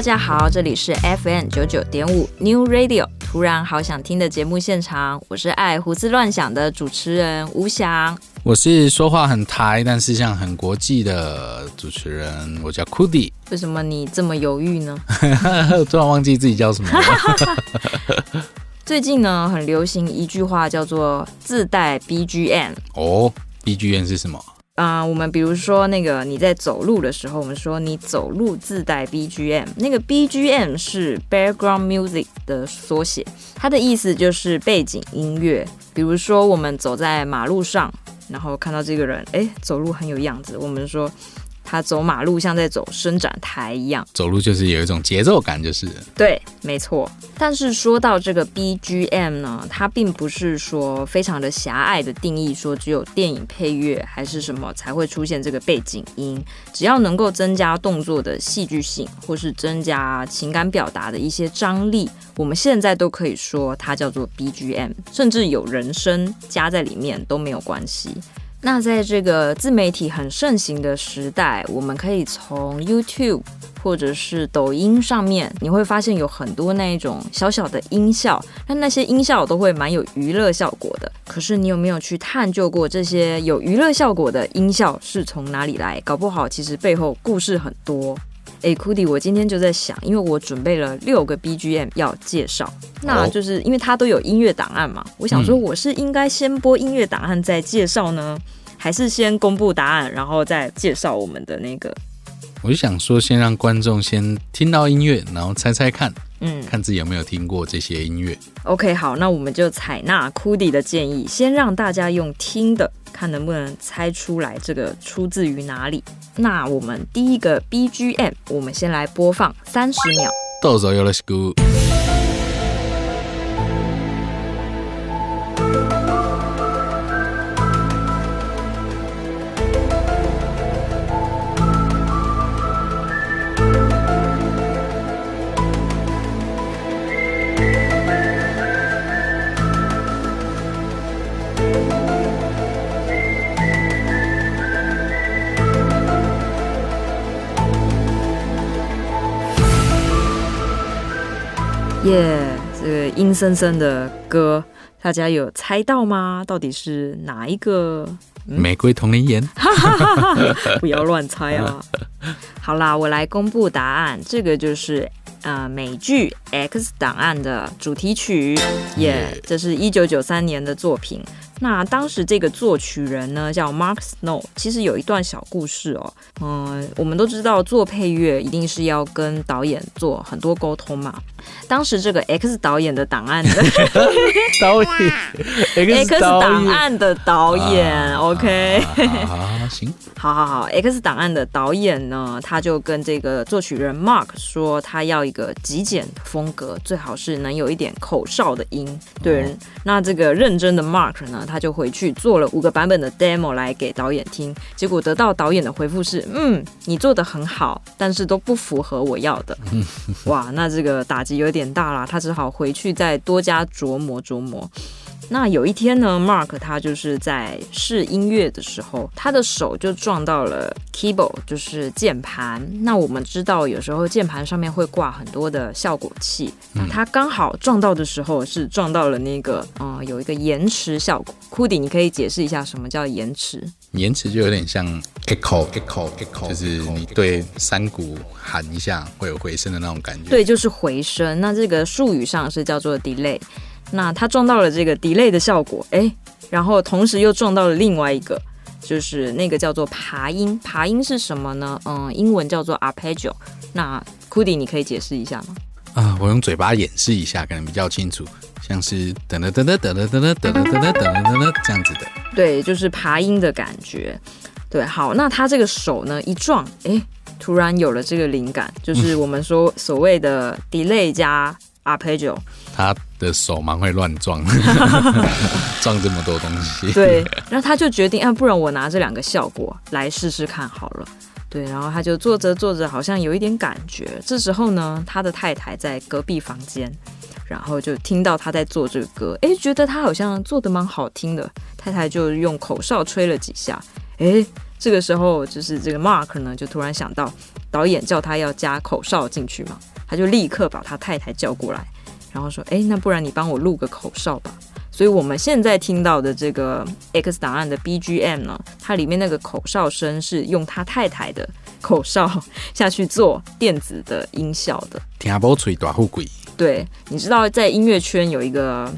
大家好，这里是 FM 九九点五 New Radio，突然好想听的节目现场，我是爱胡思乱想的主持人吴翔，我是说话很台，但是像很国际的主持人，我叫 Cody。为什么你这么犹豫呢？突然忘记自己叫什么了。最近呢，很流行一句话叫做自带 BGM。哦，BGM 是什么？啊、我们比如说那个你在走路的时候，我们说你走路自带 BGM，那个 BGM 是 Background Music 的缩写，它的意思就是背景音乐。比如说我们走在马路上，然后看到这个人，哎，走路很有样子，我们说。他走马路像在走伸展台一样，走路就是有一种节奏感，就是对，没错。但是说到这个 BGM 呢，它并不是说非常的狭隘的定义，说只有电影配乐还是什么才会出现这个背景音，只要能够增加动作的戏剧性，或是增加情感表达的一些张力，我们现在都可以说它叫做 BGM，甚至有人声加在里面都没有关系。那在这个自媒体很盛行的时代，我们可以从 YouTube 或者是抖音上面，你会发现有很多那一种小小的音效，那那些音效都会蛮有娱乐效果的。可是你有没有去探究过这些有娱乐效果的音效是从哪里来？搞不好其实背后故事很多。哎，Cody，我今天就在想，因为我准备了六个 BGM 要介绍，那就是因为它都有音乐档案嘛。我想说，我是应该先播音乐档案再介绍呢，还是先公布答案然后再介绍我们的那个？我就想说，先让观众先听到音乐，然后猜猜看，嗯，看自己有没有听过这些音乐。OK，好，那我们就采纳 Cody 的建议，先让大家用听的。看能不能猜出来这个出自于哪里？那我们第一个 BGM，我们先来播放三十秒。どうぞよろしく。 耶，yeah, 这个阴森森的歌，大家有猜到吗？到底是哪一个？嗯、玫瑰同林岩，不要乱猜啊！好啦，我来公布答案，这个就是呃美剧《X 档案》的主题曲，耶 Yeah,，这是一九九三年的作品。那当时这个作曲人呢叫 Mark Snow，其实有一段小故事哦。嗯，我们都知道做配乐一定是要跟导演做很多沟通嘛。当时这个 X 导演的档案。的 导演，X 档案的导演，OK，好，行，好好好，X 档案的导演呢，他就跟这个作曲人 Mark 说，他要一个极简风格，最好是能有一点口哨的音。对，哦、那这个认真的 Mark 呢，他就回去做了五个版本的 demo 来给导演听，结果得到导演的回复是：嗯，你做的很好，但是都不符合我要的。哇，那这个打击有点大啦，他只好回去再多加琢磨琢磨。那有一天呢，Mark 他就是在试音乐的时候，他的手就撞到了 keyboard，就是键盘。那我们知道，有时候键盘上面会挂很多的效果器，那他刚好撞到的时候是撞到了那个，嗯，有一个延迟效果。Cody，你可以解释一下什么叫延迟？延迟就有点像 echo，echo，echo，就是你对山谷喊一下会有回声的那种感觉。对，就是回声。那这个术语上是叫做 delay。那他撞到了这个 delay 的效果，哎，然后同时又撞到了另外一个，就是那个叫做爬音。爬音是什么呢？嗯，英文叫做 arpeggio。那 Cody 你可以解释一下吗？啊，我用嘴巴演示一下，可能比较清楚，像是噔噔噔噔噔噔噔噔噔噔噔噔噔这样子的。对，就是爬音的感觉。对，好，那他这个手呢一撞，哎，突然有了这个灵感，就是我们说所谓的 delay 加 arpeggio。他的手蛮会乱撞，撞这么多东西。对，然后他就决定，啊，不然我拿这两个效果来试试看好了。对，然后他就做着做着，好像有一点感觉。这时候呢，他的太太在隔壁房间，然后就听到他在做这个歌，哎，觉得他好像做得蛮好听的。太太就用口哨吹了几下，哎，这个时候，就是这个 Mark 呢，就突然想到导演叫他要加口哨进去嘛，他就立刻把他太太叫过来，然后说：“哎，那不然你帮我录个口哨吧。”所以我们现在听到的这个 X 档案的 BGM 呢，它里面那个口哨声是用他太太的口哨下去做电子的音效的。听不吹大富贵。对，你知道在音乐圈有一个。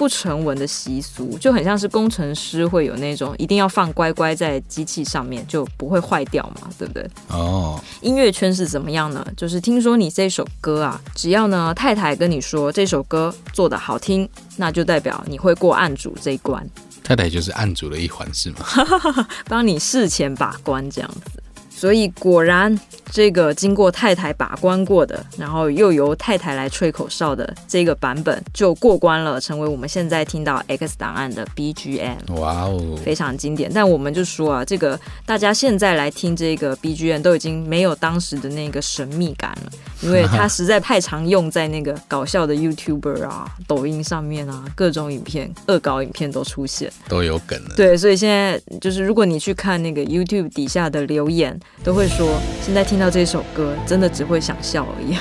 不成文的习俗，就很像是工程师会有那种一定要放乖乖在机器上面就不会坏掉嘛，对不对？哦，音乐圈是怎么样呢？就是听说你这首歌啊，只要呢太太跟你说这首歌做得好听，那就代表你会过案主这一关。太太就是案主的一环是吗？帮你事前把关这样子。所以果然，这个经过太太把关过的，然后又由太太来吹口哨的这个版本就过关了，成为我们现在听到 X 档案的 BGM。哇哦，非常经典。但我们就说啊，这个大家现在来听这个 BGM 都已经没有当时的那个神秘感了，因为它实在太常用在那个搞笑的 YouTuber 啊、抖音上面啊，各种影片、恶搞影片都出现，都有梗了。对，所以现在就是如果你去看那个 YouTube 底下的留言。都会说，现在听到这首歌，真的只会想笑而已，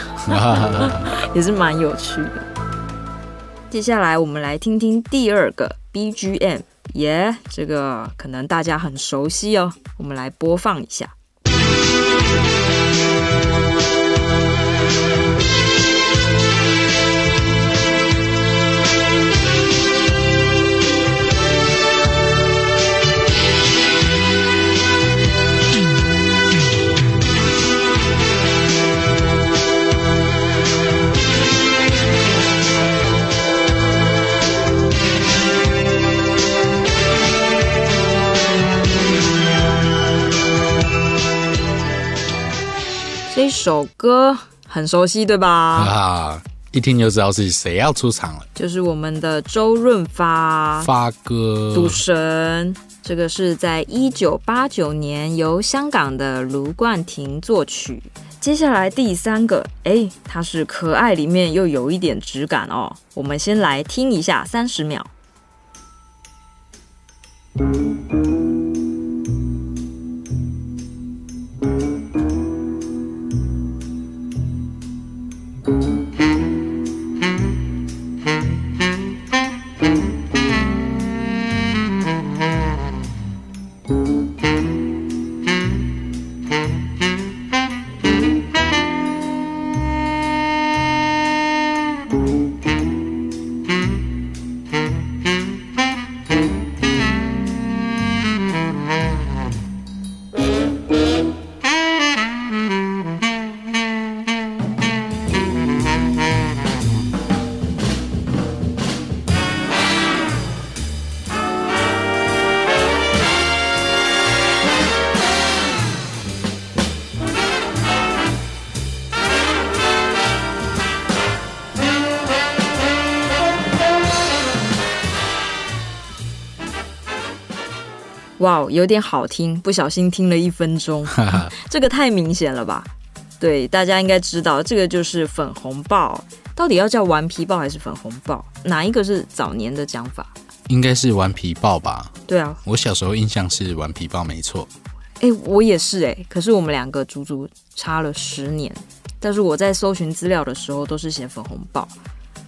也是蛮有趣的。接下来我们来听听第二个 BGM，耶，这个可能大家很熟悉哦，我们来播放一下。首歌很熟悉，对吧？啊，一听就知道是谁要出场了，就是我们的周润发，发哥，赌神。这个是在一九八九年由香港的卢冠廷作曲。接下来第三个，哎，它是可爱里面又有一点质感哦。我们先来听一下三十秒。哇有点好听，不小心听了一分钟，这个太明显了吧？对，大家应该知道，这个就是粉红豹，到底要叫顽皮豹还是粉红豹？哪一个是早年的讲法？应该是顽皮豹吧？对啊，我小时候印象是顽皮豹，没错。哎，我也是哎，可是我们两个足足差了十年，但是我在搜寻资料的时候都是写粉红豹。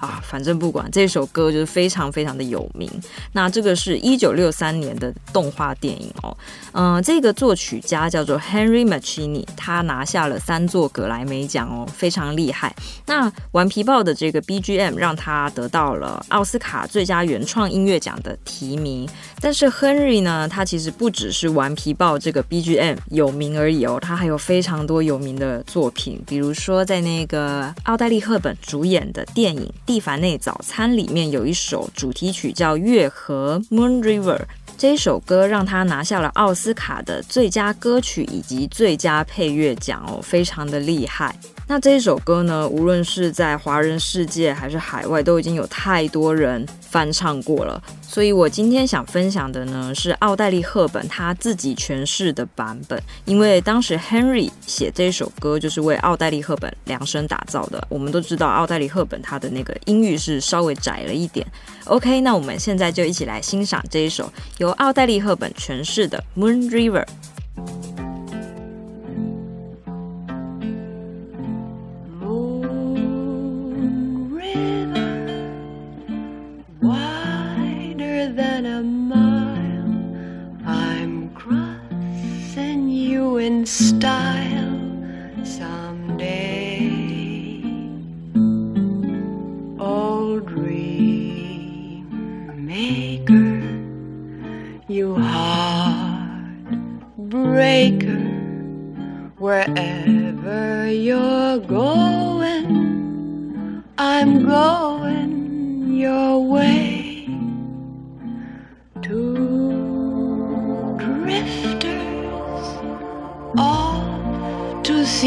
啊，反正不管这首歌就是非常非常的有名。那这个是一九六三年的动画电影哦。嗯、这个作曲家叫做 Henry Mancini，他拿下了三座葛莱美奖哦，非常厉害。那《顽皮豹》的这个 BGM 让他得到了奥斯卡最佳原创音乐奖的提名。但是 Henry 呢，他其实不只是《顽皮豹》这个 BGM 有名而已哦，他还有非常多有名的作品，比如说在那个奥黛丽·赫本主演的电影。蒂凡内早餐里面有一首主题曲叫《月河》（Moon River），这首歌让他拿下了奥斯卡的最佳歌曲以及最佳配乐奖哦，非常的厉害。那这一首歌呢，无论是在华人世界还是海外，都已经有太多人翻唱过了。所以我今天想分享的呢，是奥黛丽·赫本她自己诠释的版本。因为当时 Henry 写这首歌就是为奥黛丽·赫本量身打造的。我们都知道奥黛丽·赫本她的那个音域是稍微窄了一点。OK，那我们现在就一起来欣赏这一首由奥黛丽·赫本诠释的《Moon River》。than a mile. I'm crossing you in style someday. Old dream maker, you heartbreaker, wherever you're going, I'm going.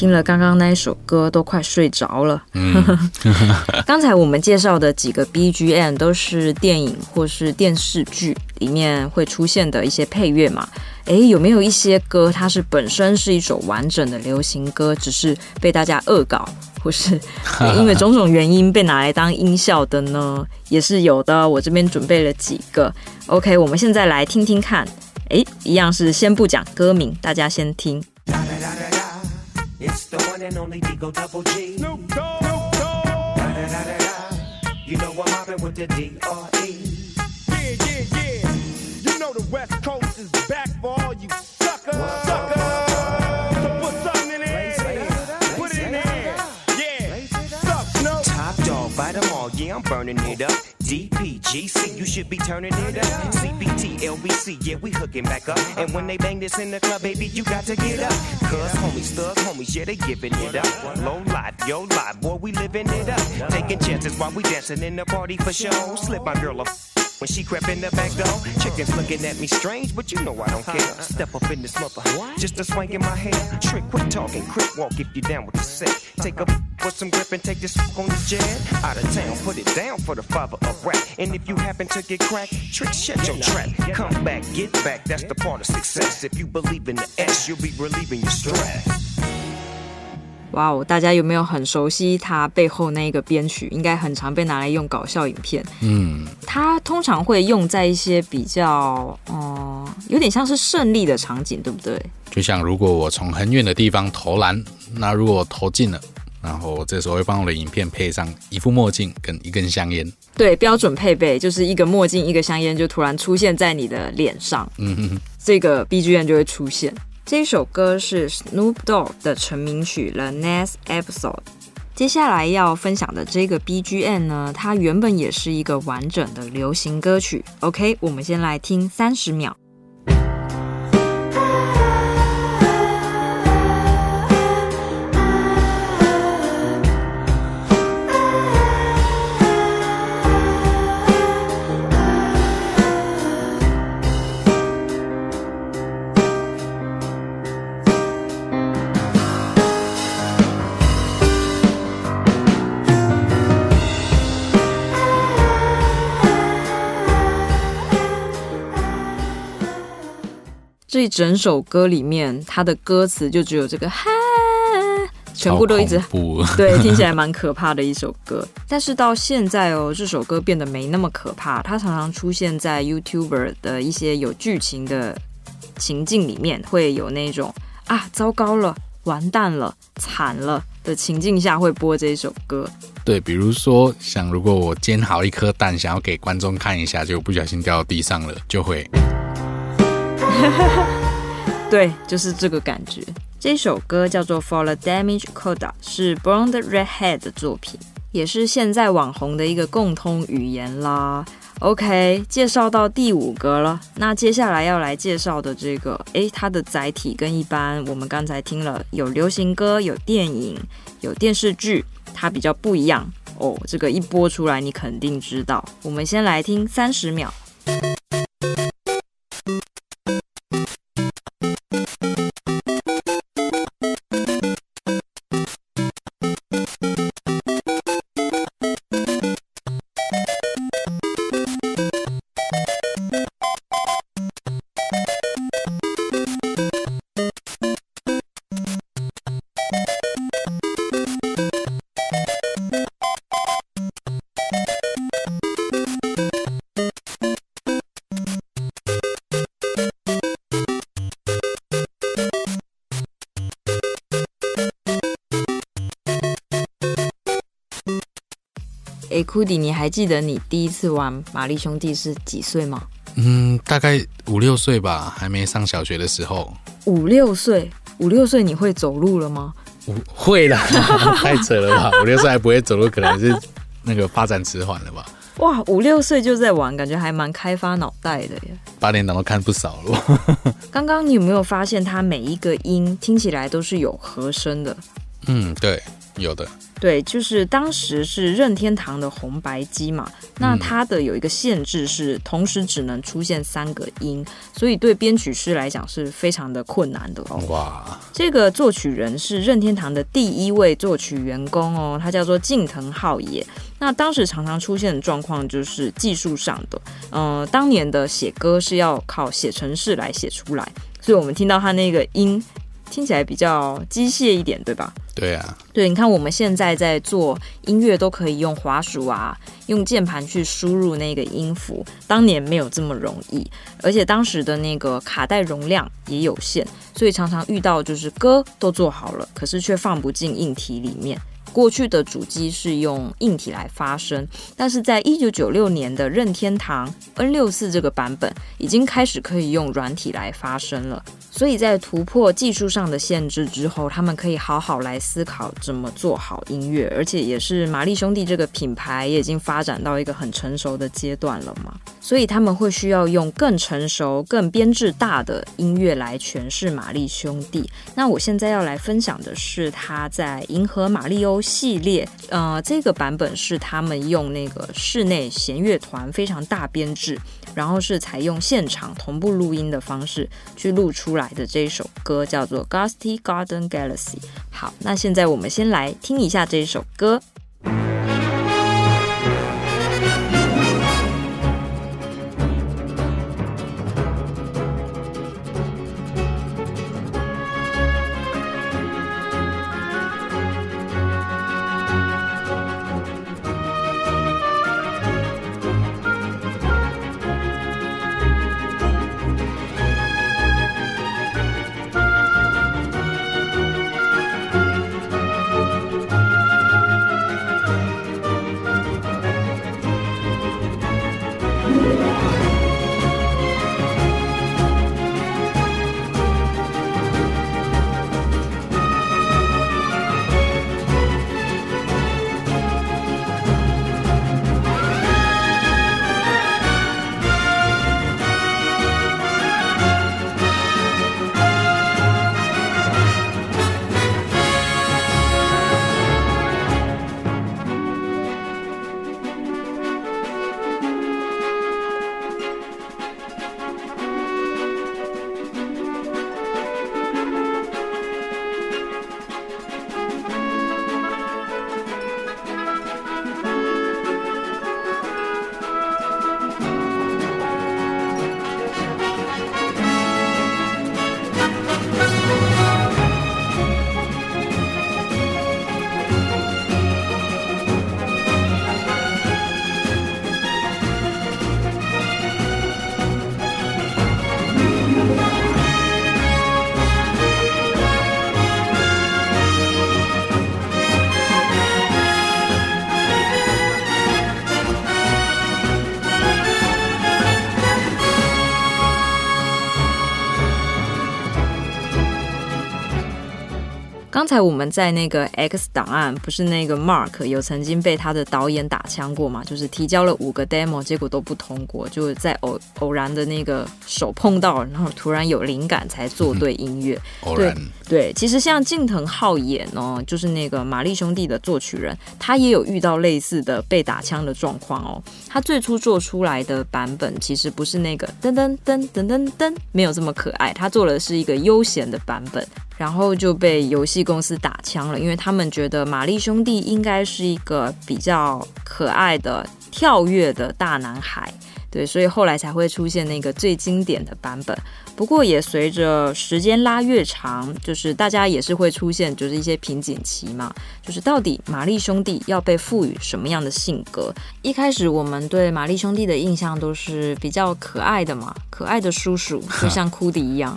听了刚刚那一首歌都快睡着了。嗯，刚才我们介绍的几个 BGM 都是电影或是电视剧里面会出现的一些配乐嘛？诶，有没有一些歌它是本身是一首完整的流行歌，只是被大家恶搞，或是 因为种种原因被拿来当音效的呢？也是有的。我这边准备了几个。OK，我们现在来听听看。诶，一样是先不讲歌名，大家先听。It's the one and only Digo Double G. Snoop Dogg. Da-da-da-da-da. You know I'm mobbing with the D.R.E. Yeah, yeah, yeah. You know the West Coast is back for all you suckers. Suckers. So put something in there. Put it in there. Yeah. Suck, Snoop. Top dog, bite them all. Yeah, I'm burning. DPGC, you should be turning it up. CBT, LBC, yeah, we hooking back up. And when they bang this in the club, baby, you got to get up. Cuz homies, thug homies, yeah, they giving it up. Low life, yo life, boy, we living it up. Taking chances while we dancing in the party for show. Slip my girl a When she crept in the back door, chickens looking at me strange, but you know I don't care. Step up in this mother, just a swank in my hair. Trick, quit talking, quick walk if you down with the set. Take a put some grip and take this on the jet. Out of town, put it down for the father of rap. And if you happen to get cracked, trick, shut your trap. Come back, get back, that's the part of success. If you believe in the S, you'll be relieving your stress. 哇哦！大家有没有很熟悉他背后那一个编曲？应该很常被拿来用搞笑影片。嗯，他通常会用在一些比较，嗯，有点像是胜利的场景，对不对？就像如果我从很远的地方投篮，那如果投进了，然后这时候会帮我的影片配上一副墨镜跟一根香烟。对，标准配备就是一个墨镜，一个香烟，就突然出现在你的脸上。嗯哼哼，这个 BGM 就会出现。这首歌是 Snoop Dogg 的成名曲《The Next Episode》。接下来要分享的这个 BGM 呢，它原本也是一个完整的流行歌曲。OK，我们先来听三十秒。这一整首歌里面，它的歌词就只有这个哈，全部都一直 对，听起来蛮可怕的一首歌。但是到现在哦，这首歌变得没那么可怕，它常常出现在 YouTuber 的一些有剧情的情境里面，会有那种啊，糟糕了，完蛋了，惨了的情境下会播这首歌。对，比如说像如果我煎好一颗蛋，想要给观众看一下，就不小心掉到地上了，就会。对，就是这个感觉。这首歌叫做《For the Damage Coda》，是 Blonde Redhead 的作品，也是现在网红的一个共通语言啦。OK，介绍到第五个了。那接下来要来介绍的这个，诶，它的载体跟一般我们刚才听了有流行歌、有电影、有电视剧，它比较不一样哦。这个一播出来，你肯定知道。我们先来听三十秒。哎，库迪，你还记得你第一次玩玛丽兄弟是几岁吗？嗯，大概五六岁吧，还没上小学的时候。五六岁，五六岁你会走路了吗？会啦，太扯了吧！五六岁还不会走路，可能是那个发展迟缓了吧？哇，五六岁就在玩，感觉还蛮开发脑袋的耶。八点档都看不少了。刚刚你有没有发现，它每一个音听起来都是有和声的？嗯，对，有的。对，就是当时是任天堂的红白机嘛，那它的有一个限制是同时只能出现三个音，所以对编曲师来讲是非常的困难的哦。哇，这个作曲人是任天堂的第一位作曲员工哦，他叫做近藤浩也。那当时常常出现的状况就是技术上的，呃，当年的写歌是要靠写程式来写出来，所以我们听到他那个音。听起来比较机械一点，对吧？对啊，对，你看我们现在在做音乐都可以用滑鼠啊，用键盘去输入那个音符，当年没有这么容易，而且当时的那个卡带容量也有限，所以常常遇到就是歌都做好了，可是却放不进硬体里面。过去的主机是用硬体来发声，但是在一九九六年的任天堂 N 六四这个版本，已经开始可以用软体来发声了。所以在突破技术上的限制之后，他们可以好好来思考怎么做好音乐，而且也是玛丽兄弟这个品牌也已经发展到一个很成熟的阶段了嘛，所以他们会需要用更成熟、更编制大的音乐来诠释玛丽兄弟。那我现在要来分享的是他在《银河玛丽欧》系列，呃，这个版本是他们用那个室内弦乐团非常大编制，然后是采用现场同步录音的方式去录出来的这一首歌，叫做《Gusty Garden Galaxy》。好，那现在我们先来听一下这一首歌。刚才我们在那个 X 档案，不是那个 Mark 有曾经被他的导演打枪过嘛？就是提交了五个 demo，结果都不通过，就在偶偶然的那个手碰到，然后突然有灵感才做对音乐。偶然。对，其实像近藤浩演哦，就是那个玛丽兄弟的作曲人，他也有遇到类似的被打枪的状况哦。他最初做出来的版本其实不是那个噔噔噔噔噔噔，没有这么可爱，他做的是一个悠闲的版本。然后就被游戏公司打枪了，因为他们觉得玛丽兄弟应该是一个比较可爱的跳跃的大男孩。对，所以后来才会出现那个最经典的版本。不过也随着时间拉越长，就是大家也是会出现就是一些瓶颈期嘛。就是到底玛丽兄弟要被赋予什么样的性格？一开始我们对玛丽兄弟的印象都是比较可爱的嘛，可爱的叔叔，就像库迪一样，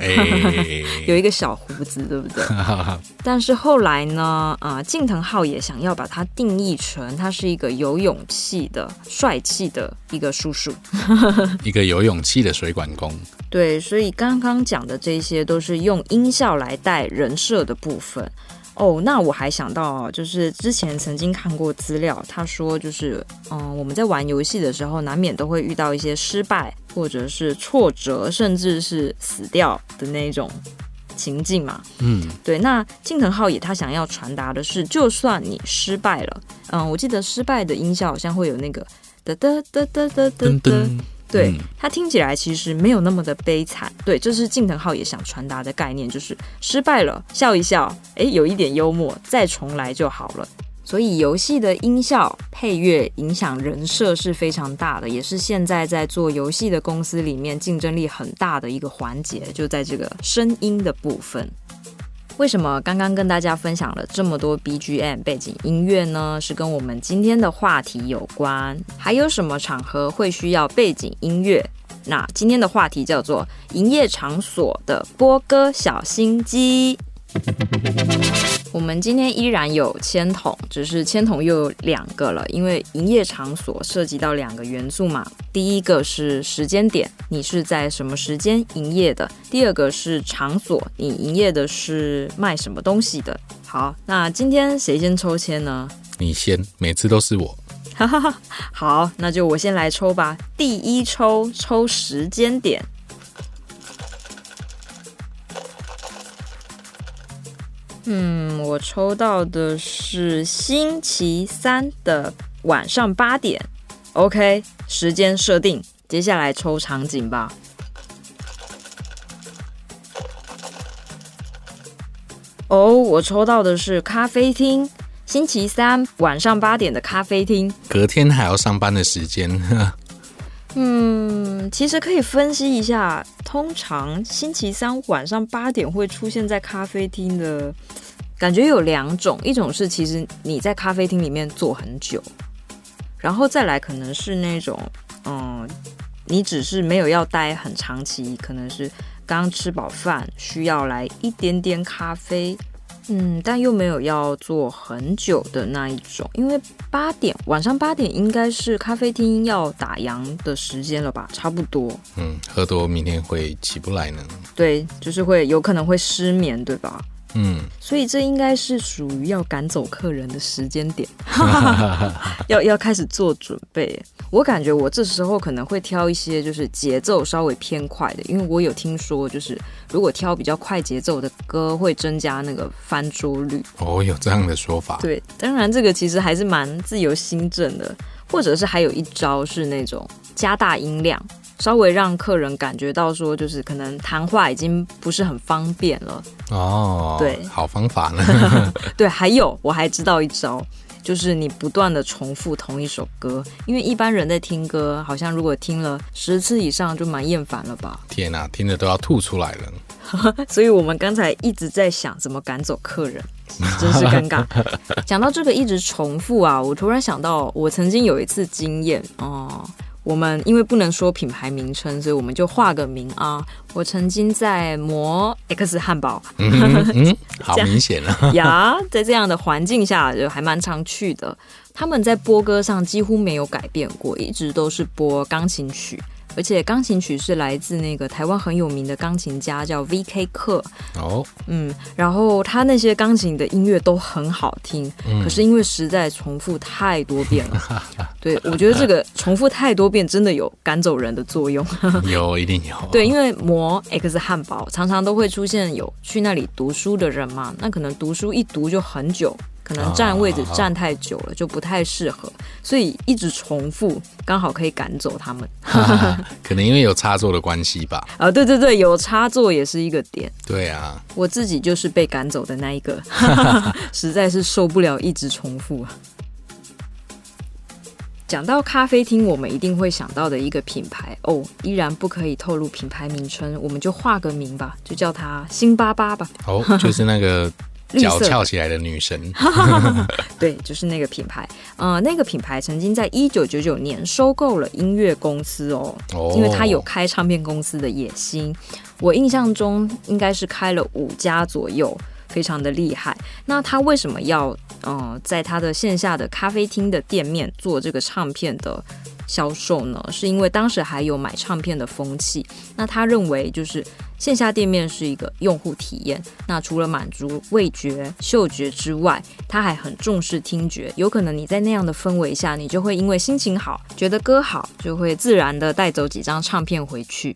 有一个小胡子，对不对？但是后来呢，啊、呃，近藤浩也想要把它定义成他是一个有勇气的、帅气的一个叔叔。一个有勇气的水管工，对，所以刚刚刚讲的这些都是用音效来带人设的部分哦。那我还想到，就是之前曾经看过资料，他说就是，嗯，我们在玩游戏的时候，难免都会遇到一些失败，或者是挫折，甚至是死掉的那种情境嘛。嗯，对。那近藤浩也他想要传达的是，就算你失败了，嗯，我记得失败的音效好像会有那个。哒哒哒哒哒哒哒，对，它听起来其实没有那么的悲惨。对，这是近藤浩也想传达的概念，就是失败了，笑一笑，诶，有一点幽默，再重来就好了。所以游戏的音效配乐影响人设是非常大的，也是现在在做游戏的公司里面竞争力很大的一个环节，就在这个声音的部分。为什么刚刚跟大家分享了这么多 BGM 背景音乐呢？是跟我们今天的话题有关。还有什么场合会需要背景音乐？那今天的话题叫做营业场所的播歌小心机。我们今天依然有签筒，只是签筒又有两个了，因为营业场所涉及到两个元素嘛。第一个是时间点，你是在什么时间营业的；第二个是场所，你营业的是卖什么东西的。好，那今天谁先抽签呢？你先，每次都是我。哈哈哈，好，那就我先来抽吧。第一抽，抽时间点。嗯，我抽到的是星期三的晚上八点。OK，时间设定。接下来抽场景吧。哦，我抽到的是咖啡厅，星期三晚上八点的咖啡厅。隔天还要上班的时间。嗯，其实可以分析一下，通常星期三晚上八点会出现在咖啡厅的感觉有两种，一种是其实你在咖啡厅里面坐很久，然后再来可能是那种，嗯，你只是没有要待很长期，可能是刚吃饱饭需要来一点点咖啡。嗯，但又没有要做很久的那一种，因为八点晚上八点应该是咖啡厅要打烊的时间了吧，差不多。嗯，喝多明天会起不来呢。对，就是会有可能会失眠，对吧？嗯，所以这应该是属于要赶走客人的时间点，要要开始做准备。我感觉我这时候可能会挑一些就是节奏稍微偏快的，因为我有听说，就是如果挑比较快节奏的歌，会增加那个翻桌率。哦，有这样的说法。对，当然这个其实还是蛮自由心证的，或者是还有一招是那种加大音量。稍微让客人感觉到说，就是可能谈话已经不是很方便了哦。对，好方法呢。对，还有我还知道一招，就是你不断的重复同一首歌，因为一般人在听歌，好像如果听了十次以上就蛮厌烦了吧？天哪，听着都要吐出来了。所以我们刚才一直在想怎么赶走客人，真是尴尬。讲到这个一直重复啊，我突然想到，我曾经有一次经验哦。我们因为不能说品牌名称，所以我们就化个名啊。我曾经在磨 X 汉堡，嗯，嗯，好明显啊。呀，在这样的环境下，就还蛮常去的。他们在播歌上几乎没有改变过，一直都是播钢琴曲。而且钢琴曲是来自那个台湾很有名的钢琴家，叫 V.K. 克。哦，嗯，然后他那些钢琴的音乐都很好听，嗯、可是因为实在重复太多遍了，对，我觉得这个重复太多遍真的有赶走人的作用。有，一定有。对，因为魔 X 汉堡常常都会出现有去那里读书的人嘛，那可能读书一读就很久。可能占位置占太久了，就不太适合，所以一直重复，刚好可以赶走他们。可能因为有插座的关系吧。啊，对对对，有插座也是一个点。对啊，我自己就是被赶走的那一个，实在是受不了一直重复。讲到咖啡厅，我们一定会想到的一个品牌哦，依然不可以透露品牌名称，我们就画个名吧，就叫它星巴巴吧。哦，就是那个。脚翘起来的女神，对，就是那个品牌。呃，那个品牌曾经在一九九九年收购了音乐公司哦，因为他有开唱片公司的野心。我印象中应该是开了五家左右，非常的厉害。那他为什么要呃在他的线下的咖啡厅的店面做这个唱片的销售呢？是因为当时还有买唱片的风气。那他认为就是。线下店面是一个用户体验，那除了满足味觉、嗅觉之外，它还很重视听觉。有可能你在那样的氛围下，你就会因为心情好，觉得歌好，就会自然的带走几张唱片回去。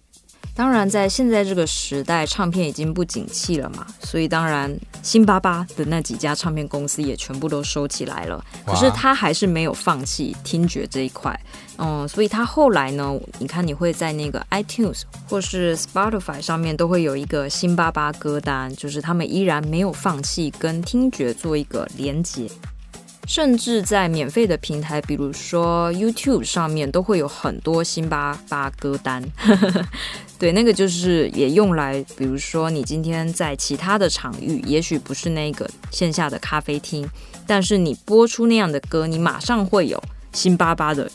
当然，在现在这个时代，唱片已经不景气了嘛，所以当然，辛巴巴的那几家唱片公司也全部都收起来了。可是他还是没有放弃听觉这一块，嗯，所以他后来呢，你看你会在那个 iTunes 或是 Spotify 上面都会有一个辛巴巴歌单，就是他们依然没有放弃跟听觉做一个连接。甚至在免费的平台，比如说 YouTube 上面，都会有很多辛巴巴歌单。对，那个就是也用来，比如说你今天在其他的场域，也许不是那个线下的咖啡厅，但是你播出那样的歌，你马上会有新巴巴的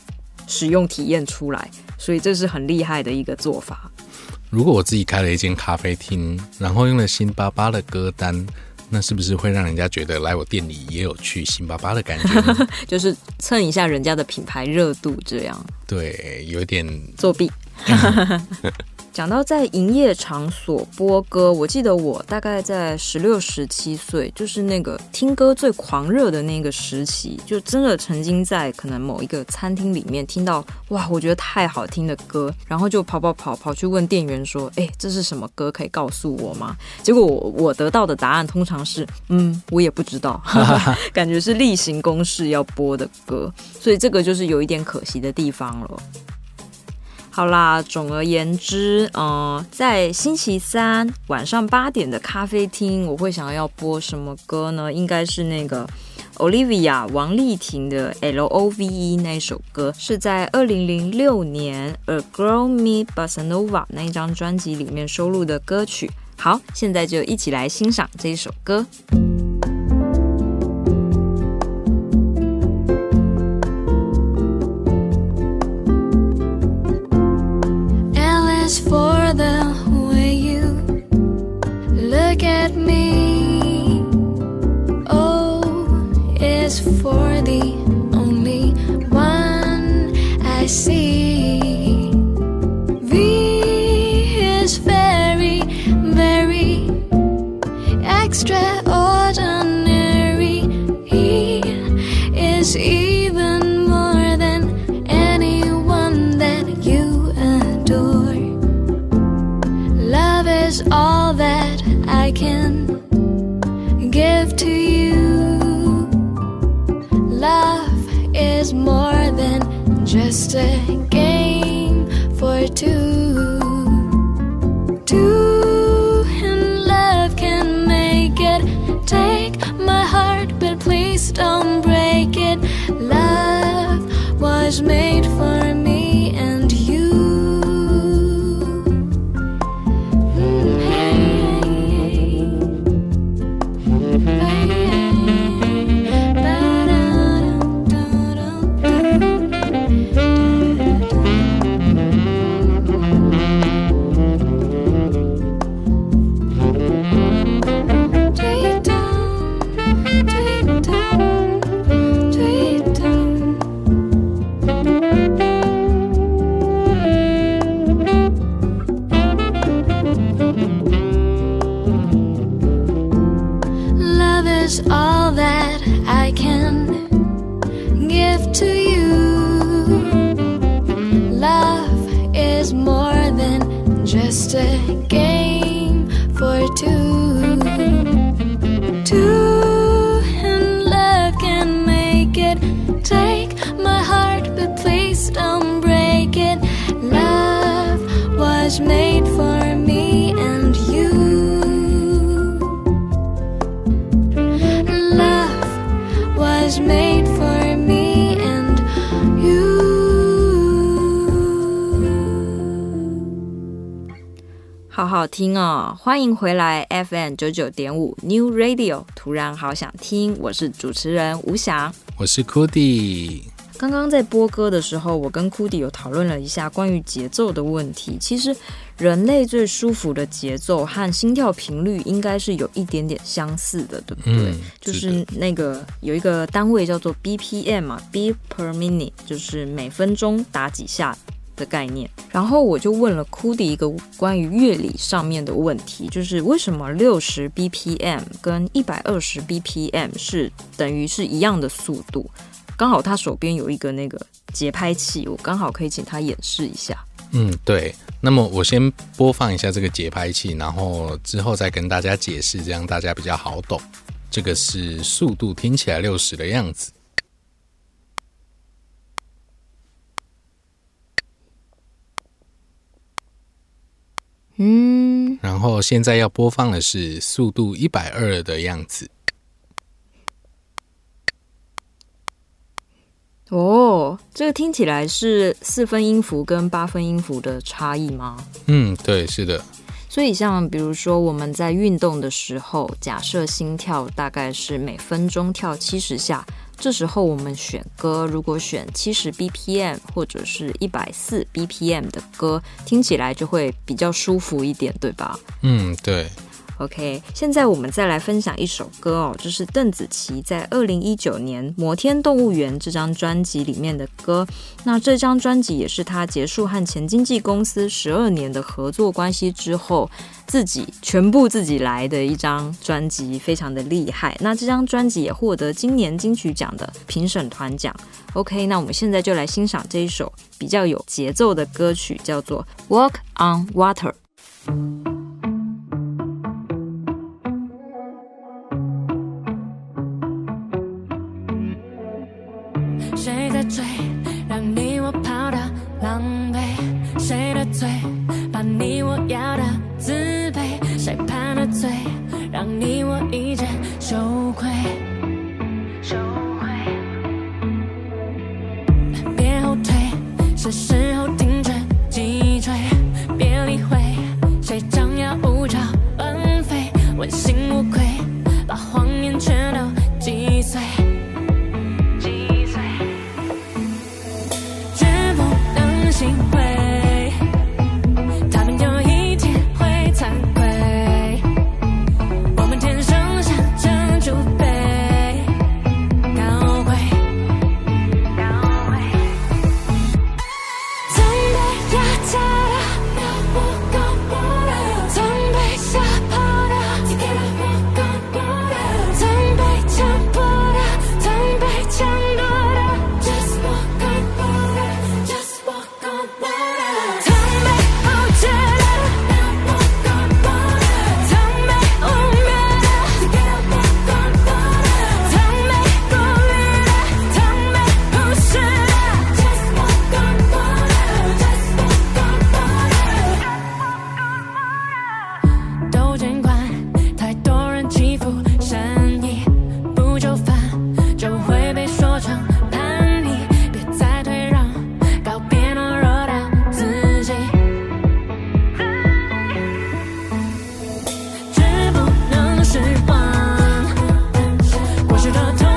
使用体验出来。所以这是很厉害的一个做法。如果我自己开了一间咖啡厅，然后用了新巴巴的歌单。那是不是会让人家觉得来我店里也有去新巴巴的感觉？就是蹭一下人家的品牌热度，这样。对，有点作弊。讲到在营业场所播歌，我记得我大概在十六、十七岁，就是那个听歌最狂热的那个时期，就真的曾经在可能某一个餐厅里面听到哇，我觉得太好听的歌，然后就跑跑跑跑去问店员说：“哎，这是什么歌？可以告诉我吗？”结果我我得到的答案通常是：“嗯，我也不知道。”感觉是例行公事要播的歌，所以这个就是有一点可惜的地方了。好啦，总而言之，嗯，在星期三晚上八点的咖啡厅，我会想要播什么歌呢？应该是那个 Olivia 王丽婷的 L O V E 那首歌，是在二零零六年 A Girl Meets Bossa Nova 那一张专辑里面收录的歌曲。好，现在就一起来欣赏这一首歌。can give to you. Love is more than just a game for two. Two love can make it. Take my heart, but please don't break it. Love was made for. 听哦！欢迎回来 FM 九九点五 New Radio，突然好想听。我是主持人吴翔，我是 Cody。刚刚在播歌的时候，我跟 Cody 有讨论了一下关于节奏的问题。其实人类最舒服的节奏和心跳频率应该是有一点点相似的，对不对？嗯、就是那个有一个单位叫做 BPM 嘛，Beat per minute，就是每分钟打几下。的概念，然后我就问了 Cody 一个关于乐理上面的问题，就是为什么六十 BPM 跟一百二十 BPM 是等于是一样的速度？刚好他手边有一个那个节拍器，我刚好可以请他演示一下。嗯，对。那么我先播放一下这个节拍器，然后之后再跟大家解释，这样大家比较好懂。这个是速度听起来六十的样子。嗯，然后现在要播放的是速度一百二的样子。哦，这个听起来是四分音符跟八分音符的差异吗？嗯，对，是的。所以像比如说我们在运动的时候，假设心跳大概是每分钟跳七十下。这时候我们选歌，如果选七十 BPM 或者是一百四 BPM 的歌，听起来就会比较舒服一点，对吧？嗯，对。OK，现在我们再来分享一首歌哦，这是邓紫棋在二零一九年《摩天动物园》这张专辑里面的歌。那这张专辑也是她结束和前经纪公司十二年的合作关系之后，自己全部自己来的一张专辑，非常的厉害。那这张专辑也获得今年金曲奖的评审团奖。OK，那我们现在就来欣赏这一首比较有节奏的歌曲，叫做《Walk on Water》。好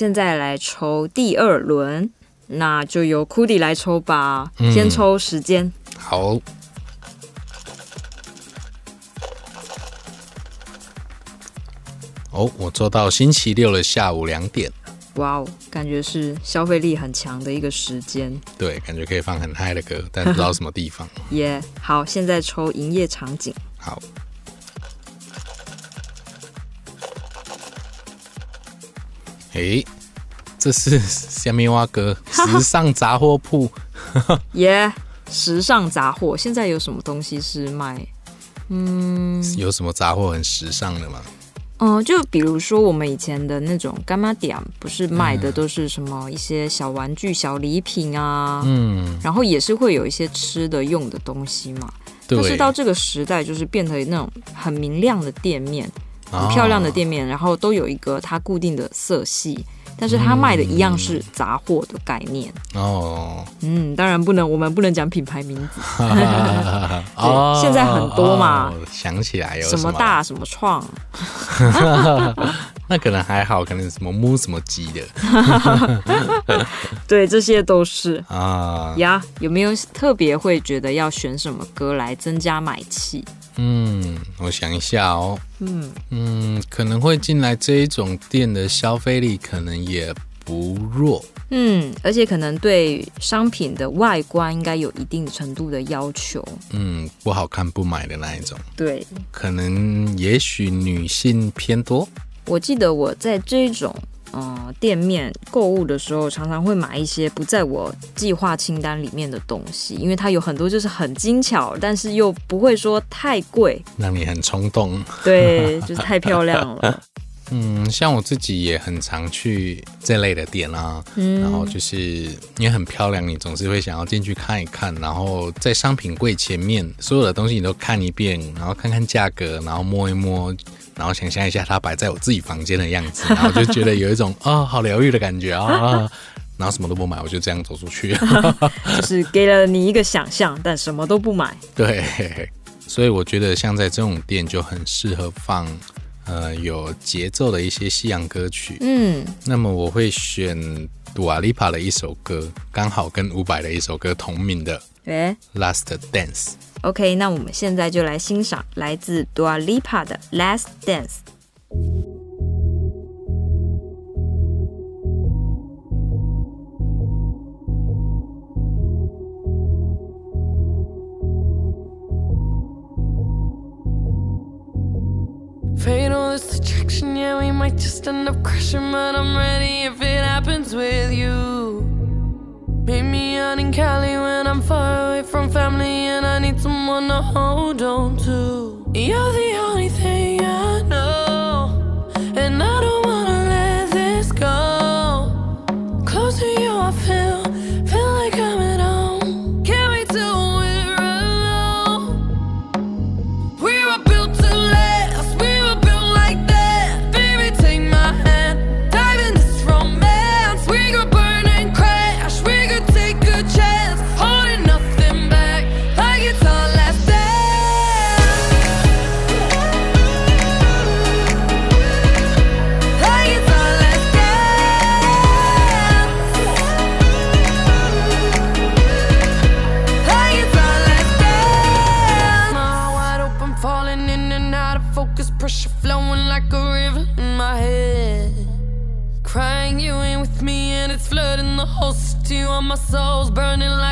现在来抽第二轮，那就由 Cudi 来抽吧。嗯、先抽时间。好。哦，我抽到星期六的下午两点。哇哦，感觉是消费力很强的一个时间。对，感觉可以放很嗨的歌，但不知道什么地方。耶，yeah, 好，现在抽营业场景。好。诶，这是虾米蛙哥时尚杂货铺，耶！yeah, 时尚杂货现在有什么东西是卖？嗯，有什么杂货很时尚的吗？嗯、呃，就比如说我们以前的那种干妈店，不是卖的都是什么一些小玩具、小礼品啊，嗯，然后也是会有一些吃的、用的东西嘛。对但是到这个时代，就是变成那种很明亮的店面。很漂亮的店面，然后都有一个它固定的色系，但是它卖的一样是杂货的概念。哦，嗯，当然不能，我们不能讲品牌名字。哦现在很多嘛哦想起来有什么大什么创 那可能还好，可能什么木什么鸡的对，这些都是啊。呀。有没有特别会觉得要选什么歌来增加买气？嗯，我想一下哦。嗯嗯，可能会进来这一种店的消费力可能也不弱。嗯，而且可能对商品的外观应该有一定程度的要求。嗯，不好看不买的那一种。对，可能也许女性偏多。我记得我在这种呃店面购物的时候，常常会买一些不在我计划清单里面的东西，因为它有很多就是很精巧，但是又不会说太贵，让你很冲动。对，就是太漂亮了。嗯，像我自己也很常去这类的店啊，嗯，然后就是也很漂亮，你总是会想要进去看一看，然后在商品柜前面所有的东西你都看一遍，然后看看价格，然后摸一摸，然后想象一下它摆在我自己房间的样子，然后就觉得有一种啊、哦、好疗愈的感觉啊，然后什么都不买，我就这样走出去，就是给了你一个想象，但什么都不买。对，所以我觉得像在这种店就很适合放。呃，有节奏的一些西洋歌曲，嗯，那么我会选 Dua Lipa 的一首歌，刚好跟伍佰的一首歌同名的，诶，Last Dance。OK，那我们现在就来欣赏来自 Dua Lipa 的 Last Dance。Might just end up crashing, but I'm ready if it happens with you. Meet me out in Cali when I'm far away from family and I need someone to hold on to. You're the my soul's burning like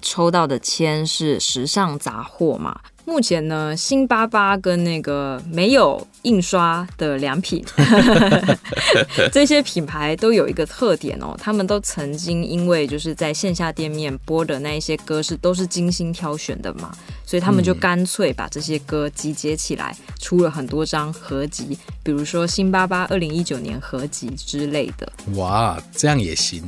抽到的签是时尚杂货嘛？目前呢，辛巴巴跟那个没有印刷的良品 这些品牌都有一个特点哦，他们都曾经因为就是在线下店面播的那一些歌是都是精心挑选的嘛，所以他们就干脆把这些歌集结起来，出了很多张合集，比如说辛巴巴二零一九年合集之类的。哇，这样也行。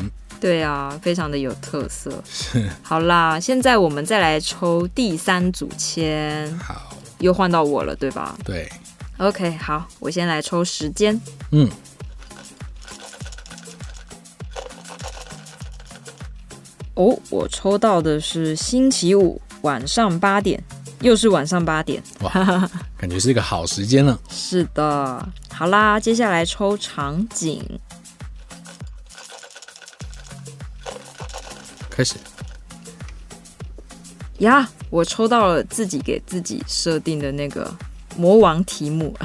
对啊，非常的有特色。是好啦，现在我们再来抽第三组签。好，又换到我了，对吧？对。OK，好，我先来抽时间。嗯。哦，我抽到的是星期五晚上八点，又是晚上八点。哇，感觉是一个好时间了。是的。好啦，接下来抽场景。开始呀！我抽到了自己给自己设定的那个魔王题目，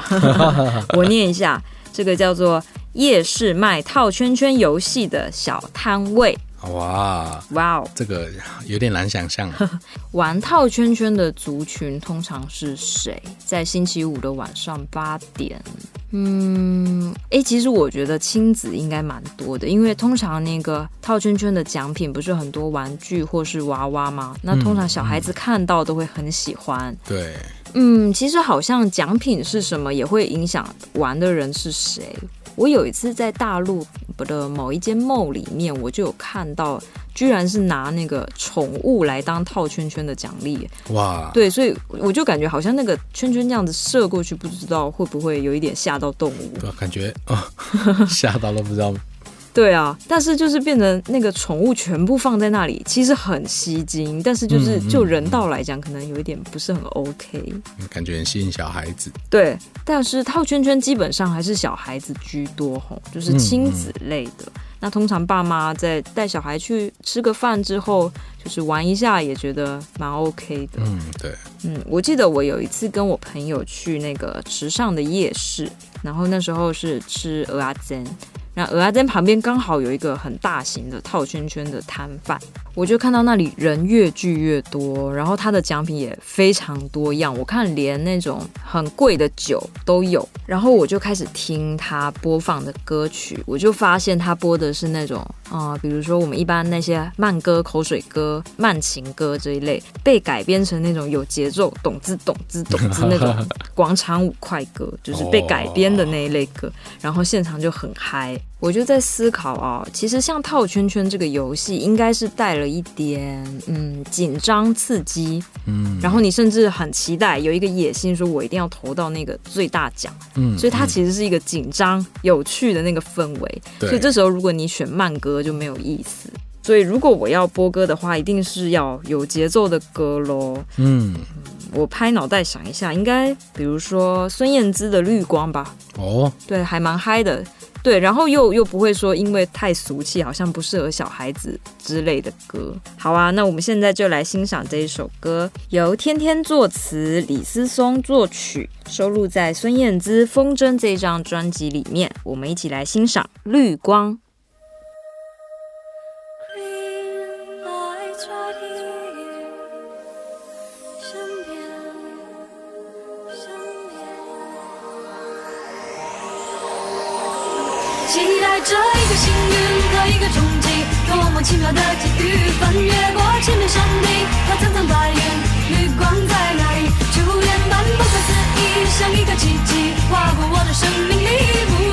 我念一下，这个叫做“夜市卖套圈圈游戏的小摊位”。哇哇哦，这个有点难想象。玩套圈圈的族群通常是谁？在星期五的晚上八点。嗯，哎，其实我觉得亲子应该蛮多的，因为通常那个套圈圈的奖品不是很多玩具或是娃娃吗？那通常小孩子看到都会很喜欢。对，嗯，其实好像奖品是什么也会影响玩的人是谁。我有一次在大陆的某一间 mall 里面，我就有看到，居然是拿那个宠物来当套圈圈的奖励。哇！对，所以我就感觉好像那个圈圈这样子射过去，不知道会不会有一点吓到动物。感觉啊，吓到了，不知道。对啊，但是就是变成那个宠物全部放在那里，其实很吸睛，但是就是就人道来讲，可能有一点不是很 OK，感觉很吸引小孩子。对，但是套圈圈基本上还是小孩子居多吼，就是亲子类的。嗯嗯、那通常爸妈在带小孩去吃个饭之后，就是玩一下也觉得蛮 OK 的。嗯，对，嗯，我记得我有一次跟我朋友去那个池上的夜市，然后那时候是吃蚵仔煎。那鹅阿珍旁边刚好有一个很大型的套圈圈的摊贩，我就看到那里人越聚越多，然后他的奖品也非常多样，我看连那种很贵的酒都有，然后我就开始听他播放的歌曲，我就发现他播的是那种啊、呃，比如说我们一般那些慢歌、口水歌、慢情歌这一类，被改编成那种有节奏、懂字懂字懂字那种 广场舞快歌，就是被改编的那一类歌，然后现场就很嗨。我就在思考啊，其实像套圈圈这个游戏，应该是带了一点嗯紧张刺激，嗯，然后你甚至很期待，有一个野心，说我一定要投到那个最大奖，嗯，所以它其实是一个紧张有趣的那个氛围，所以这时候如果你选慢歌就没有意思，所以如果我要播歌的话，一定是要有节奏的歌喽，嗯，我拍脑袋想一下，应该比如说孙燕姿的《绿光》吧，哦，对，还蛮嗨的。对，然后又又不会说因为太俗气，好像不适合小孩子之类的歌。好啊，那我们现在就来欣赏这一首歌，由天天作词，李思松作曲，收录在孙燕姿《风筝》这张专辑里面。我们一起来欣赏《绿光》。这一个幸运和一个冲击，多么奇妙的际遇，翻越过千面山顶和层层白云，绿光在哪里？初恋般不可思议，像一个奇迹，划过我的生命里，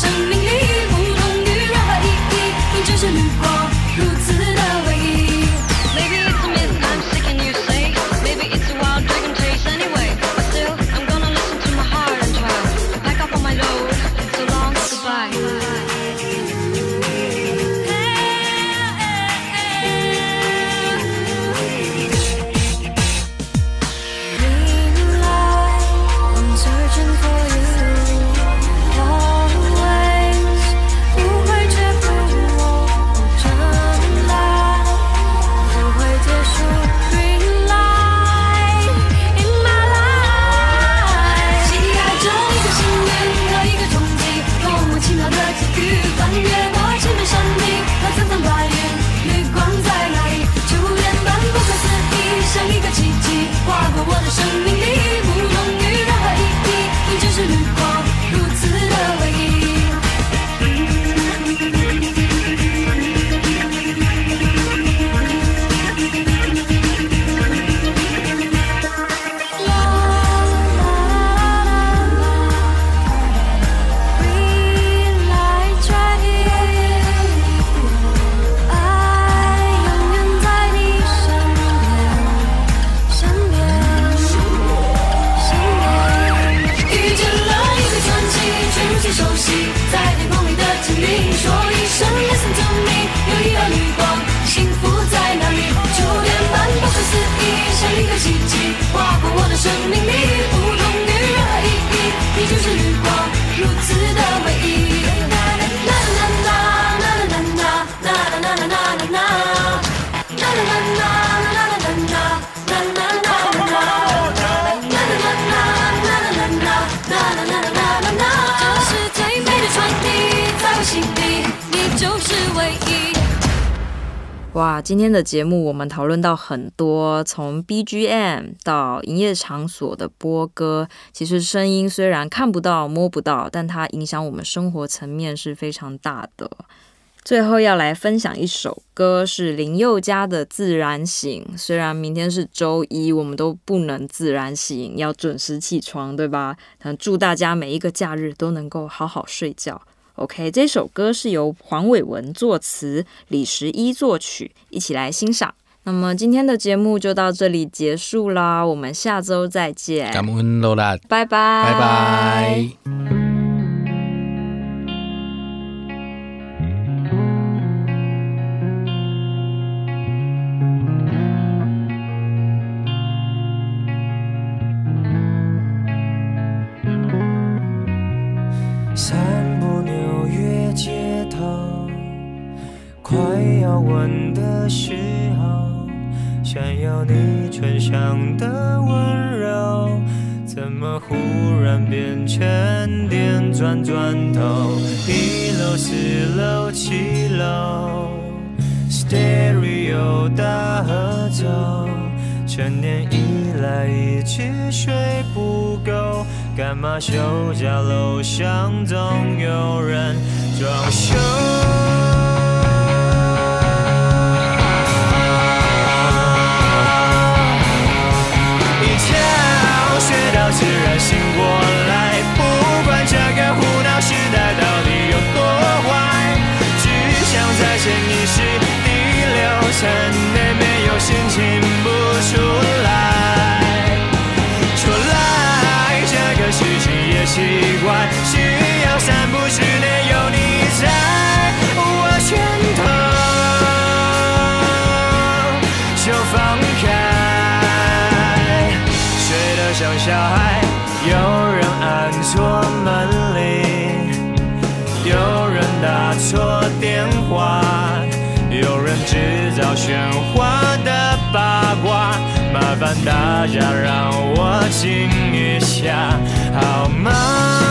生命哇，今天的节目我们讨论到很多，从 BGM 到营业场所的播歌，其实声音虽然看不到、摸不到，但它影响我们生活层面是非常大的。最后要来分享一首歌，是林宥嘉的《自然醒》。虽然明天是周一，我们都不能自然醒，要准时起床，对吧？但祝大家每一个假日都能够好好睡觉。OK，这首歌是由黄伟文作词，李十一作曲，一起来欣赏。那么今天的节目就到这里结束啦，我们下周再见，感恩罗拉，拜拜，拜拜。唇上的温柔，怎么忽然变成电转转头？一楼、四楼、七楼，Stereo 大合奏，成年以来一直睡不够。干嘛休假楼上总有人装修？醒过来，不管这个胡闹时代到底有多坏，只想在潜意识第六层内没有心情不出来。说来这个事情也奇怪，需要散步烦大家让我静一下，好吗？